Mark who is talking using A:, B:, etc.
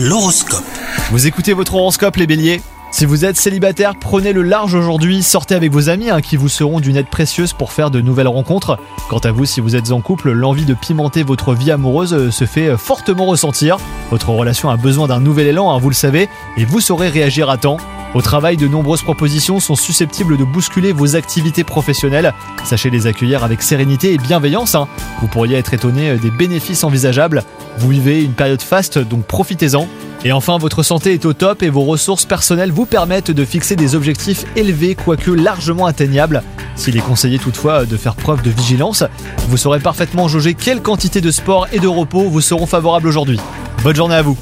A: L'horoscope.
B: Vous écoutez votre horoscope les béliers? Si vous êtes célibataire, prenez le large aujourd'hui, sortez avec vos amis hein, qui vous seront d'une aide précieuse pour faire de nouvelles rencontres. Quant à vous, si vous êtes en couple, l'envie de pimenter votre vie amoureuse euh, se fait euh, fortement ressentir. Votre relation a besoin d'un nouvel élan, hein, vous le savez, et vous saurez réagir à temps. Au travail, de nombreuses propositions sont susceptibles de bousculer vos activités professionnelles. Sachez les accueillir avec sérénité et bienveillance. hein. Vous pourriez être étonné des bénéfices envisageables. Vous vivez une période faste, donc profitez-en. Et enfin, votre santé est au top et vos ressources personnelles vous permettent de fixer des objectifs élevés, quoique largement atteignables. S'il est conseillé toutefois de faire preuve de vigilance, vous saurez parfaitement jauger quelle quantité de sport et de repos vous seront favorables aujourd'hui. Bonne journée à vous